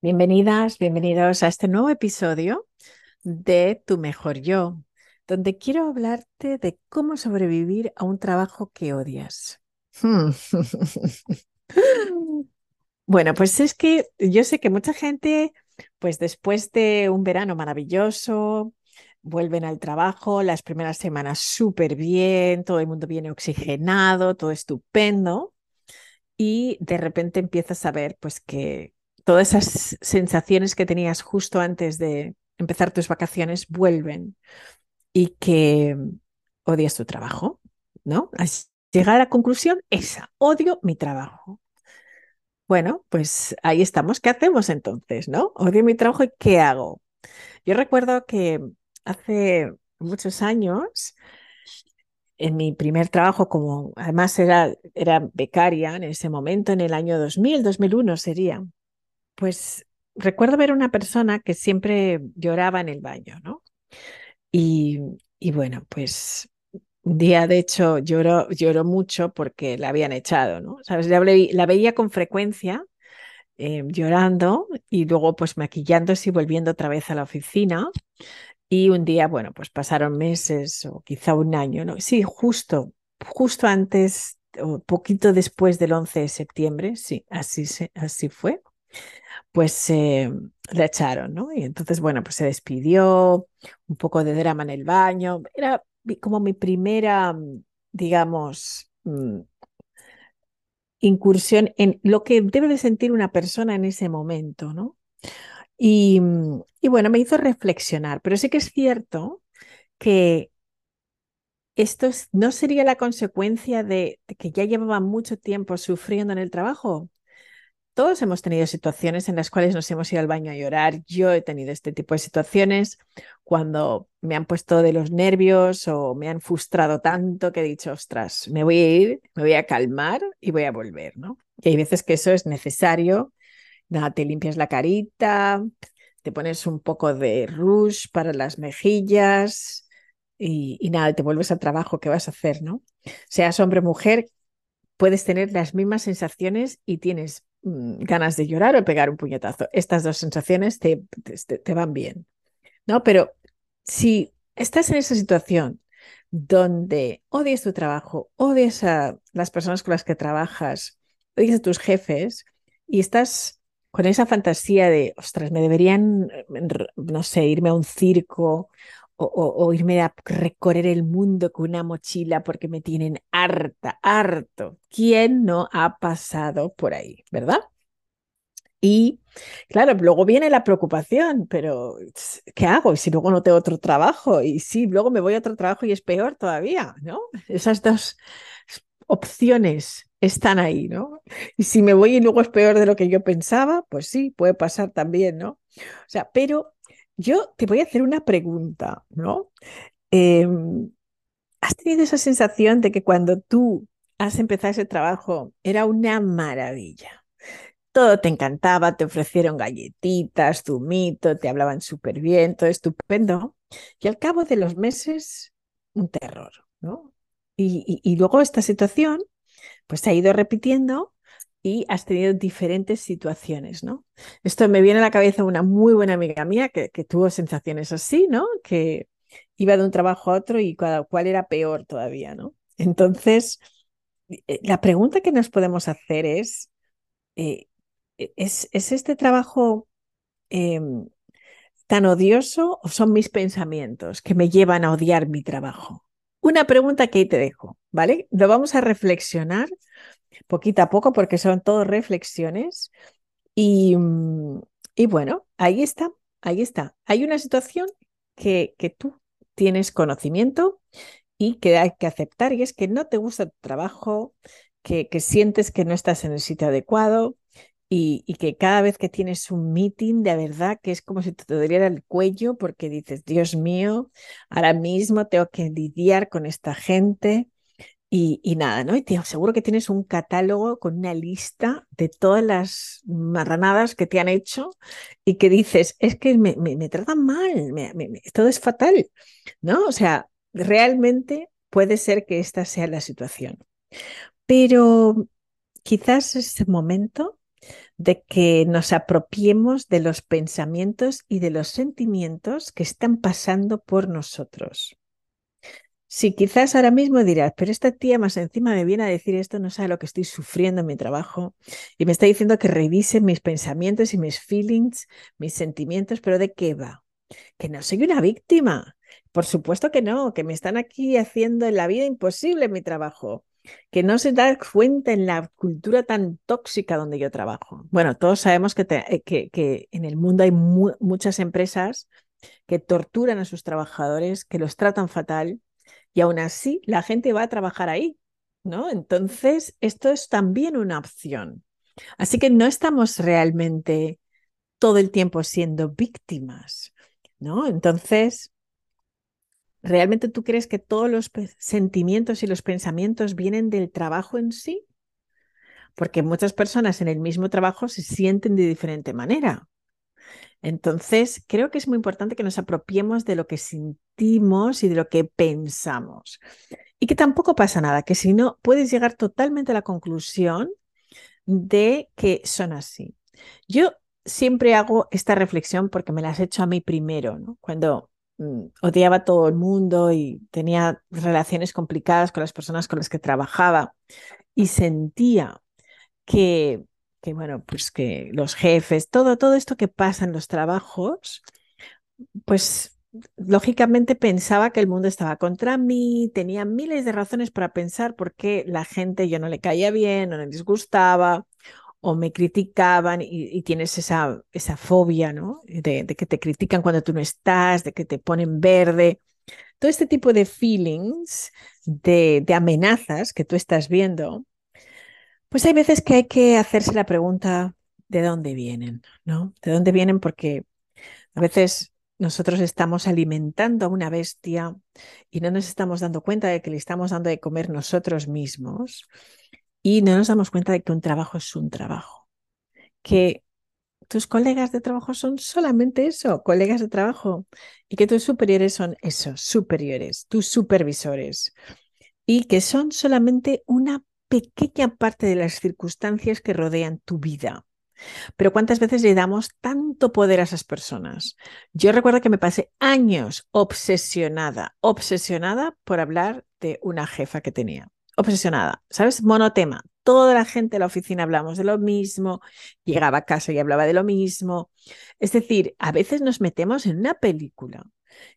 Bienvenidas, bienvenidos a este nuevo episodio de Tu Mejor Yo, donde quiero hablarte de cómo sobrevivir a un trabajo que odias. Bueno, pues es que yo sé que mucha gente, pues después de un verano maravilloso, vuelven al trabajo, las primeras semanas súper bien, todo el mundo viene oxigenado, todo estupendo, y de repente empiezas a ver pues que todas esas sensaciones que tenías justo antes de empezar tus vacaciones vuelven y que odias tu trabajo, ¿no? Llegar a la conclusión, esa, odio mi trabajo. Bueno, pues ahí estamos. ¿Qué hacemos entonces, no? Odio mi trabajo y ¿qué hago? Yo recuerdo que hace muchos años, en mi primer trabajo, como además era, era becaria en ese momento, en el año 2000, 2001 sería, pues recuerdo ver una persona que siempre lloraba en el baño, ¿no? Y, bueno, pues un día, de hecho, lloró, mucho porque la habían echado, ¿no? ¿Sabes? La, la veía con frecuencia eh, llorando y luego pues maquillándose y volviendo otra vez a la oficina. Y un día, bueno, pues pasaron meses o quizá un año, ¿no? Sí, justo, justo antes o poquito después del 11 de septiembre, sí, así, así fue pues eh, echaron, ¿no? Y entonces, bueno, pues se despidió, un poco de drama en el baño. Era como mi primera, mm, digamos, mm, incursión en lo que debe de sentir una persona en ese momento, ¿no? Y, mm, y bueno, me hizo reflexionar, pero sí que es cierto que esto no sería la consecuencia de, de que ya llevaba mucho tiempo sufriendo en el trabajo. Todos hemos tenido situaciones en las cuales nos hemos ido al baño a llorar. Yo he tenido este tipo de situaciones cuando me han puesto de los nervios o me han frustrado tanto que he dicho, ostras, me voy a ir, me voy a calmar y voy a volver. Y hay veces que eso es necesario. Nada, te limpias la carita, te pones un poco de rouge para las mejillas y, y nada, te vuelves al trabajo que vas a hacer, ¿no? Seas hombre o mujer, puedes tener las mismas sensaciones y tienes ganas de llorar o pegar un puñetazo. Estas dos sensaciones te, te, van bien, ¿no? Pero si estás en esa situación donde odias tu trabajo, odias a las personas con las que trabajas, odias a tus jefes y estás con esa fantasía de, ostras, me deberían, no sé, irme a un circo o, irme a recorrer el mundo con una mochila porque me tienen harta, harto. ¿Quién no ha pasado por ahí, verdad? Y claro, luego viene la preocupación, pero ¿qué hago? ¿Y si luego no tengo otro trabajo? Y si luego me voy a otro trabajo y es peor todavía, ¿no? Esas dos opciones están ahí, ¿no? Y si me voy y luego es peor de lo que yo pensaba, pues sí, puede pasar también, ¿no? O sea, pero yo te voy a hacer una pregunta, ¿no? Em, ¿Has tenido esa sensación de que cuando tú has empezado ese trabajo era una maravilla? Todo te encantaba, te ofrecieron galletitas, zumito, te hablaban súper bien, todo estupendo. Y al cabo de los meses, un terror, ¿no? Y, y luego esta situación, pues se ha ido repitiendo y has tenido diferentes situaciones, ¿no? Esto me viene a la cabeza una muy buena amiga mía que, tuvo sensaciones así, ¿no? Que iba de un trabajo a otro y cada cual era peor todavía, ¿no? Entonces, eh, la pregunta que nos podemos hacer es, eh, ¿es, este trabajo em, tan odioso o son mis pensamientos que me llevan a odiar mi trabajo? Una pregunta que ahí te dejo, ¿vale? Lo vamos a reflexionar poquito a poco porque son todo reflexiones. Y, y bueno, ahí está, ahí está. Hay una situación que, que tú tienes conocimiento y que hay que aceptar y es que no te gusta tu trabajo, que, que sientes que no estás en el sitio adecuado y, y, que cada vez que tienes un meeting, de verdad que es como si te doliera el cuello porque dices, Dios mío, ahora mismo tengo que lidiar con esta gente y, nada, ¿no? Y te aseguro que tienes un catálogo con una lista de todas las marranadas que te han hecho y que dices, es que me, me, tratan mal, me, todo es fatal, ¿no? O sea, realmente puede ser que esta sea la situación. Pero quizás es el momento de que nos apropiemos de los pensamientos y de los sentimientos que están pasando por nosotros. Si quizás ahora mismo dirás, pero esta tía más encima me viene a decir esto, no sabe lo que estoy sufriendo en mi trabajo y me está diciendo que revise mis pensamientos y mis feelings, mis sentimientos, pero ¿de qué va? Que no soy una víctima. Por supuesto que no, que me están aquí haciendo en la vida imposible en mi trabajo, que no se da cuenta en la cultura tan tóxica donde yo trabajo. Bueno, todos sabemos que, eh, que, en el mundo hay muchas empresas que torturan a sus trabajadores, que los tratan fatal y aún así la gente va a trabajar ahí, ¿no? Entonces, esto es también una opción. Así que no estamos realmente todo el tiempo siendo víctimas, ¿no? Entonces, ¿realmente tú crees que todos los sentimientos y los pensamientos vienen del trabajo en sí? Porque muchas personas en el mismo trabajo se sienten de diferente manera. Entonces, creo que es muy importante que nos apropiemos de lo que sentimos y de lo que pensamos. Y que tampoco pasa nada, que si no, puedes llegar totalmente a la conclusión de que son así. Yo siempre hago esta reflexión porque me la has hecho a mí primero. Cuando mm, odiaba a todo el mundo y tenía relaciones complicadas con las personas con las que trabajaba y sentía que que bueno, pues que los jefes, todo, todo esto que pasa en los trabajos, pues lógicamente pensaba que el mundo estaba contra mí, tenía miles de razones para pensar por qué la gente yo no le caía bien o no les gustaba o me criticaban y, tienes esa, esa fobia, ¿no? De, que te critican cuando tú no estás, de que te ponen verde. Todo este tipo de feelings, de amenazas que tú estás viendo, pues hay veces que hay que hacerse la pregunta de dónde vienen, ¿no? ¿De dónde vienen? Porque a veces nosotros estamos alimentando a una bestia y no nos estamos dando cuenta de que le estamos dando de comer nosotros mismos y no nos damos cuenta de que un trabajo es un trabajo, que tus colegas de trabajo son solamente eso, colegas de trabajo, y que tus superiores son esos, superiores, tus supervisores, y que son solamente una pequeña parte de las circunstancias que rodean tu vida. Pero ¿cuántas veces le damos tanto poder a esas personas? Yo recuerdo que me pasé años obsesionada, obsesionada por hablar de una jefa que tenía. Obsesionada, ¿sabes? Monotema. Toda la gente de la oficina hablamos de lo mismo, llegaba a casa y hablaba de lo mismo. Es decir, a veces nos metemos en una película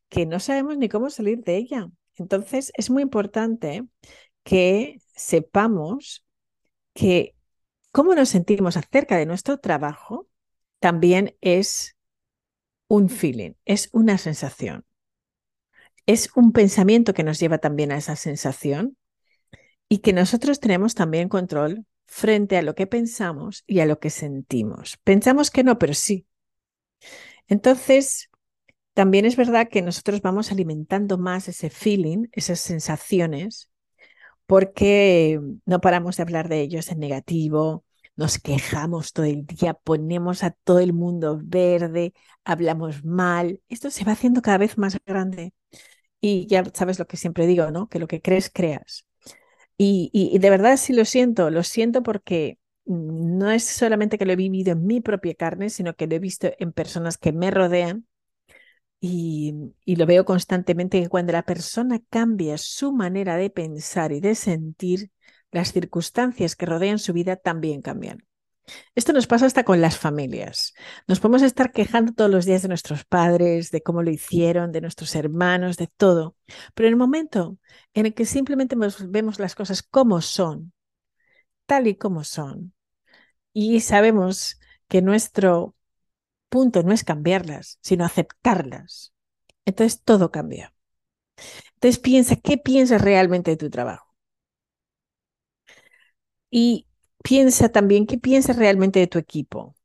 que no sabemos ni cómo salir de ella. Entonces, es muy importante que sepamos que cómo nos sentimos acerca de nuestro trabajo también es un feeling, es una sensación. Es un pensamiento que nos lleva también a esa sensación y que nosotros tenemos también control frente a lo que pensamos y a lo que sentimos. Pensamos que no, pero sí. Entonces, también es verdad que nosotros vamos alimentando más ese feeling, esas sensaciones, porque no paramos de hablar de ellos en negativo, nos quejamos todo el día, ponemos a todo el mundo verde, hablamos mal. Esto se va haciendo cada vez más grande. Y ya sabes lo que siempre digo, ¿no? Que lo que crees, creas. Y, y, de verdad sí lo siento, lo siento porque no es solamente que lo he vivido en mi propia carne, sino que lo he visto en personas que me rodean y, lo veo constantemente que cuando la persona cambia su manera de pensar y de sentir, las circunstancias que rodean su vida también cambian. Esto nos pasa hasta con las familias. Nos podemos estar quejando todos los días de nuestros padres, de cómo lo hicieron, de nuestros hermanos, de todo. Pero en el momento en el que simplemente vemos las cosas como son, tal y como son, y sabemos que nuestro punto no es cambiarlas, sino aceptarlas. Entonces todo cambia. Entonces piensa, ¿qué piensas realmente de tu trabajo? Y piensa también, ¿qué piensas realmente de tu equipo?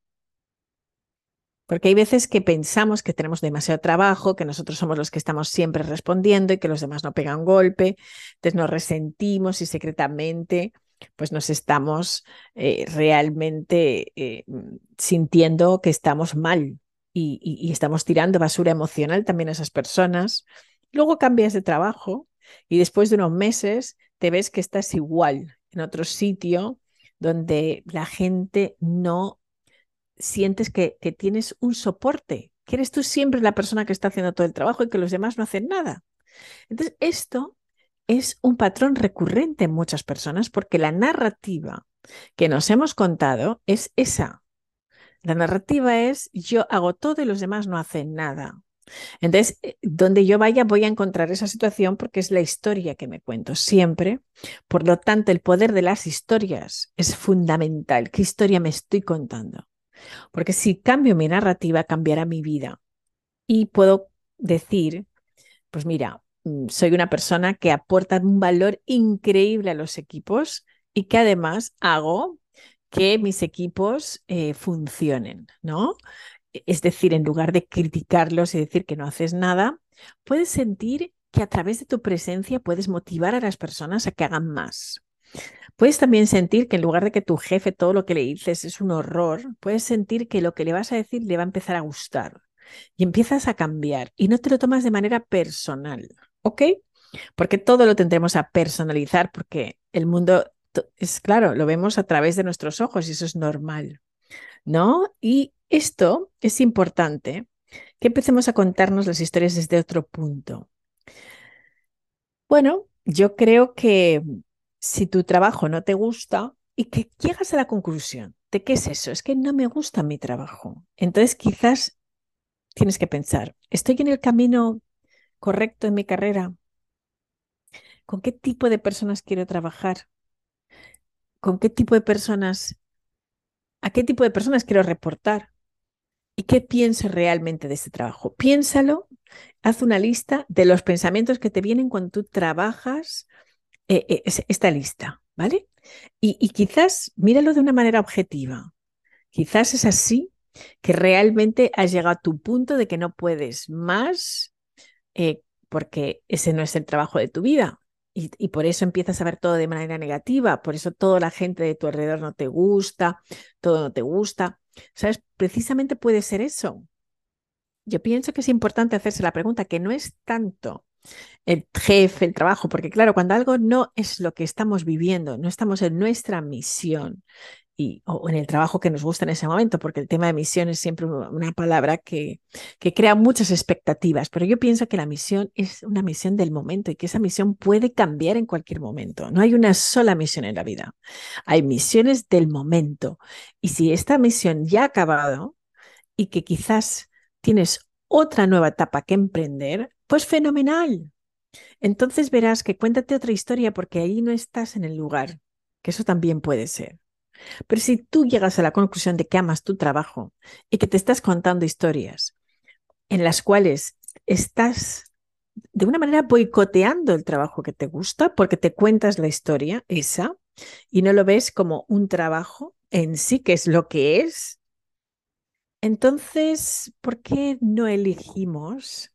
Porque hay veces que pensamos que tenemos demasiado trabajo, que nosotros somos los que estamos siempre respondiendo y que los demás no pegan golpe, entonces nos resentimos y secretamente pues nos estamos eh, realmente eh, sintiendo que estamos mal y, estamos tirando basura emocional también a esas personas. Luego cambias de trabajo y después de unos meses te ves que estás igual en otro sitio donde la gente no sientes que, que tienes un soporte, que eres tú siempre la persona que está haciendo todo el trabajo y que los demás no hacen nada. Entonces, esto es un patrón recurrente en muchas personas porque la narrativa que nos hemos contado es esa. La narrativa es yo hago todo y los demás no hacen nada. Entonces, eh, donde yo vaya voy a encontrar esa situación porque es la historia que me cuento siempre. Por lo tanto, el poder de las historias es fundamental. ¿Qué historia me estoy contando? Porque si cambio mi narrativa, cambiará mi vida. Y puedo decir, pues mira, soy una persona que aporta un valor increíble a los equipos y que además hago que mis equipos eh, funcionen, ¿no? E, es decir, en lugar de criticarlos y decir que no haces nada, puedes sentir que a través de tu presencia puedes motivar a las personas a que hagan más. Puedes también sentir que en lugar de que tu jefe todo lo que le dices es un horror, puedes sentir que lo que le vas a decir le va a empezar a gustar y empiezas a cambiar y no te lo tomas de manera personal, ¿ok? Porque todo lo tendremos a personalizar porque el mundo es claro, lo vemos a través de nuestros ojos y eso es normal, ¿no? Y esto es importante que empecemos a contarnos las historias desde otro punto. Bueno, yo creo que si tu trabajo no te gusta y que llegas a la conclusión de qué es eso, es que no me gusta mi trabajo. Entonces quizás tienes que pensar, ¿estoy en el camino correcto en mi carrera? ¿Con qué tipo de personas quiero trabajar? ¿Con qué tipo de personas, a qué tipo de personas quiero reportar? ¿Y qué pienso realmente de este trabajo? Piénsalo, haz una lista de los pensamientos que te vienen cuando tú trabajas eh, eh, esta lista, ¿vale? Y, quizás míralo de una manera objetiva. Quizás es así que realmente has llegado a tu punto de que no puedes más eh, porque ese no es el trabajo de tu vida. Y, y, por eso empiezas a ver todo de manera negativa, por eso toda la gente de tu alrededor no te gusta, todo no te gusta. ¿Sabes? Precisamente puede ser eso. Yo pienso que es importante hacerse la pregunta, que no es tanto el jefe, el trabajo, porque claro, cuando algo no es lo que estamos viviendo, no estamos en nuestra misión y, o en el trabajo que nos gusta en ese momento, porque el tema de misión es siempre una palabra que, que crea muchas expectativas, pero yo pienso que la misión es una misión del momento y que esa misión puede cambiar en cualquier momento. No hay una sola misión en la vida, hay misiones del momento. Y si esta misión ya ha acabado y que quizás tienes otra nueva etapa que emprender, pues fenomenal. Entonces verás que cuéntate otra historia porque ahí no estás en el lugar, que eso también puede ser. Pero si tú llegas a la conclusión de que amas tu trabajo y que te estás contando historias en las cuales estás de una manera boicoteando el trabajo que te gusta porque te cuentas la historia esa y no lo ves como un trabajo en sí, que es lo que es, entonces, ¿por qué no elegimos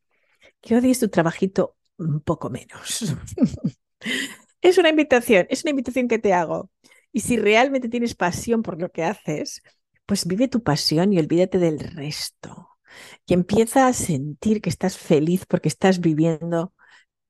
que odies tu trabajito un poco menos? es una invitación, es una invitación que te hago. Y si realmente tienes pasión por lo que haces, pues vive tu pasión y olvídate del resto. Y empieza a sentir que estás feliz porque estás viviendo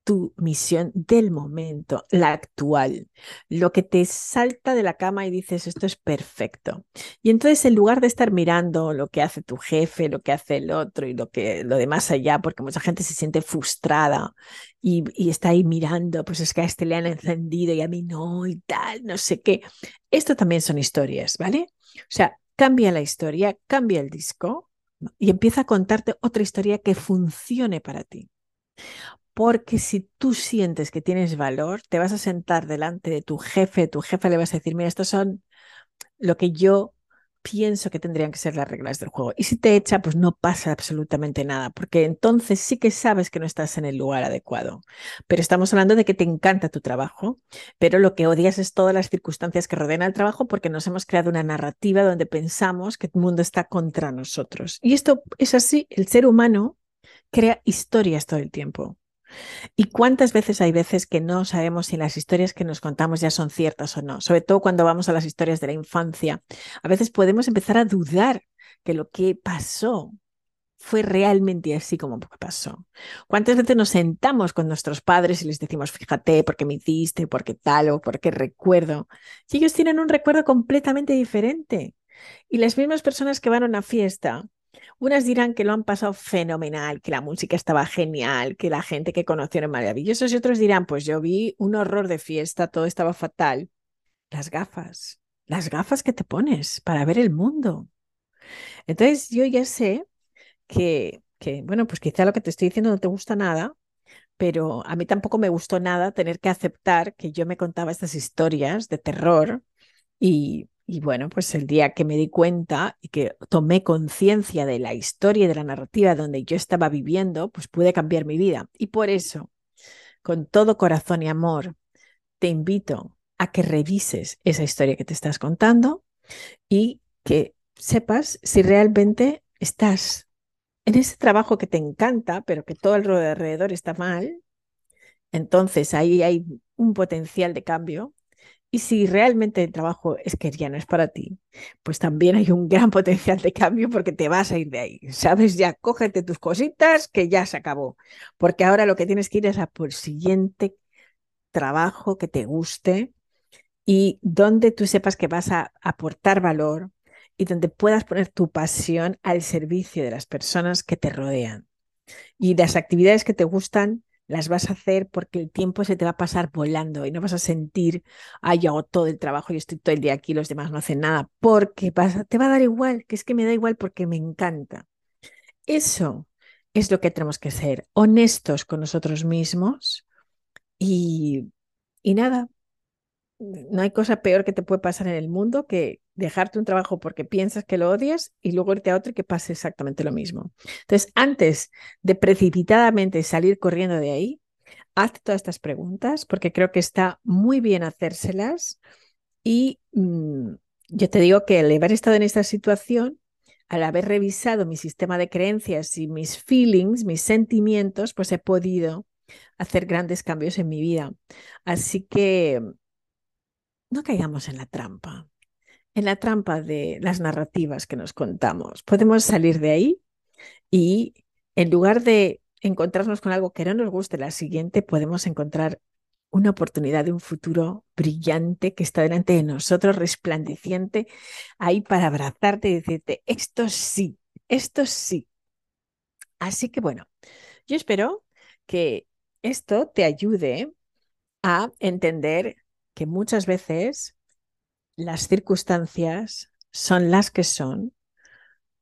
tu misión del momento, la actual, lo que te salta de la cama y dices, esto es perfecto. Y entonces en lugar de estar mirando lo que hace tu jefe, lo que hace el otro y lo que lo de más allá, porque mucha gente se siente frustrada y, y está ahí mirando, pues es que a este le han encendido y a mí no y tal, no sé qué. Esto también son historias, ¿vale? O sea, cambia la historia, cambia el disco y empieza a contarte otra historia que funcione para ti. Porque si tú sientes que tienes valor, te vas a sentar delante de tu jefe, tu jefe le vas a decir, mira, estos son lo que yo pienso que tendrían que ser las reglas del juego. Y si te echa, pues no pasa absolutamente nada, porque entonces sí que sabes que no estás en el lugar adecuado. Pero estamos hablando de que te encanta tu trabajo, pero lo que odias es todas las circunstancias que rodean al trabajo porque nos hemos creado una narrativa donde pensamos que el mundo está contra nosotros. Y esto es así, el ser humano crea historias todo el tiempo. ¿Y cuántas veces hay veces que no sabemos si las historias que nos contamos ya son ciertas o no? Sobre todo cuando vamos a las historias de la infancia. A veces podemos empezar a dudar que lo que pasó fue realmente así como pasó. ¿Cuántas veces nos sentamos con nuestros padres y les decimos, fíjate, por qué me hiciste, por qué tal o por qué recuerdo? Y ellos tienen un recuerdo completamente diferente. Y las mismas personas que van a una fiesta, unas dirán que lo han pasado fenomenal, que la música estaba genial, que la gente que conocieron maravillosos y otros dirán, pues yo vi un horror de fiesta, todo estaba fatal. Las gafas, las gafas que te pones para ver el mundo. Entonces yo ya sé que, que, bueno, pues quizá lo que te estoy diciendo no te gusta nada, pero a mí tampoco me gustó nada tener que aceptar que yo me contaba estas historias de terror y, y bueno, pues el día que me di cuenta y que tomé conciencia de la historia y de la narrativa donde yo estaba viviendo, pues pude cambiar mi vida. Y por eso, con todo corazón y amor, te invito a que revises esa historia que te estás contando y que sepas si realmente estás en ese trabajo que te encanta, pero que todo alrededor está mal. Entonces ahí hay un potencial de cambio y si realmente el trabajo es que ya no es para ti, pues también hay un gran potencial de cambio porque te vas a ir de ahí. Sabes, ya cógete tus cositas que ya se acabó. Porque ahora lo que tienes que ir es a por siguiente trabajo que te guste y donde tú sepas que vas a aportar valor y donde puedas poner tu pasión al servicio de las personas que te rodean. Y las actividades que te gustan las vas a hacer porque el tiempo se te va a pasar volando y no vas a sentir, ay, yo hago todo el trabajo y estoy todo el día aquí, los demás no hacen nada, porque te va a dar igual, que es que me da igual porque me encanta. Eso es lo que tenemos que ser, honestos con nosotros mismos y, y nada, no hay cosa peor que te puede pasar en el mundo que dejarte un trabajo porque piensas que lo odias y luego irte a otro y que pase exactamente lo mismo. Entonces, antes de precipitadamente salir corriendo de ahí, hazte todas estas preguntas porque creo que está muy bien hacérselas y mm, yo te digo que al haber estado en esta situación, al haber revisado mi sistema de creencias y mis feelings, mis sentimientos, pues he podido hacer grandes cambios en mi vida. Así que no caigamos en la trampa en la trampa de las narrativas que nos contamos. Podemos salir de ahí y en lugar de encontrarnos con algo que no nos guste la siguiente, podemos encontrar una oportunidad de un futuro brillante que está delante de nosotros, resplandeciente, ahí para abrazarte y decirte, esto sí, esto sí. Así que bueno, yo espero que esto te ayude a entender que muchas veces las circunstancias son las que son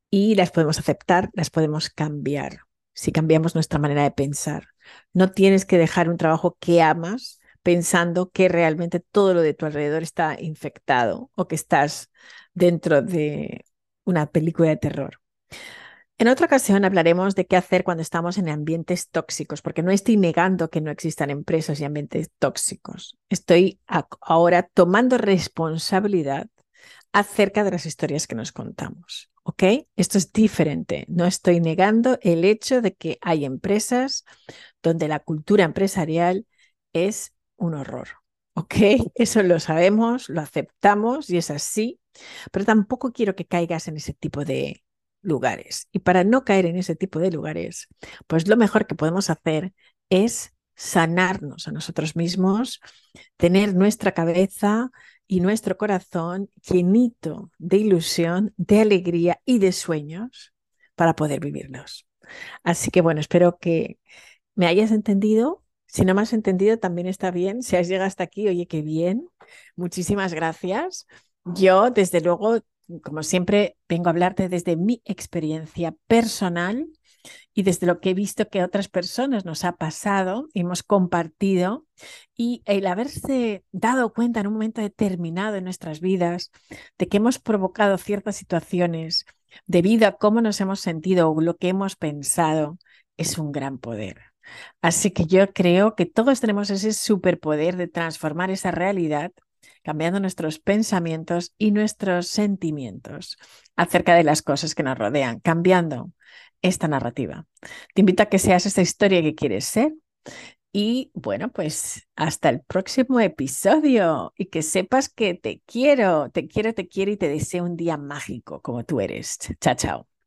y las podemos aceptar, las podemos cambiar si cambiamos nuestra manera de pensar. No tienes que dejar un trabajo que amas pensando que realmente todo lo de tu alrededor está infectado o que estás dentro de una película de terror. En otra ocasión hablaremos de qué hacer cuando estamos en ambientes tóxicos, porque no estoy negando que no existan empresas y ambientes tóxicos. Estoy ahora tomando responsabilidad acerca de las historias que nos contamos. ¿Ok? Esto es diferente. No estoy negando el hecho de que hay empresas donde la cultura empresarial es un horror. ¿Ok? Eso lo sabemos, lo aceptamos y es así, pero tampoco quiero que caigas en ese tipo de lugares. Y para no caer en ese tipo de lugares, pues lo mejor que podemos hacer es sanarnos a nosotros mismos, tener nuestra cabeza y nuestro corazón llenito de ilusión, de alegría y de sueños para poder vivirlos. Así que bueno, espero que me hayas entendido. Si no me has entendido, también está bien. Si has llegado hasta aquí, oye, qué bien. Muchísimas gracias. Yo, desde luego, como siempre, vengo a hablarte desde mi experiencia personal y desde lo que he visto que a otras personas nos ha pasado, hemos compartido y el haberse dado cuenta en un momento determinado en nuestras vidas de que hemos provocado ciertas situaciones debido a cómo nos hemos sentido o lo que hemos pensado, es un gran poder. Así que yo creo que todos tenemos ese superpoder de transformar esa realidad cambiando nuestros pensamientos y nuestros sentimientos acerca de las cosas que nos rodean, cambiando esta narrativa. Te invito a que seas esa historia que quieres ser. Y bueno, pues hasta el próximo episodio y que sepas que te quiero, te quiero, te quiero y te deseo un día mágico como tú eres. Chao, chao.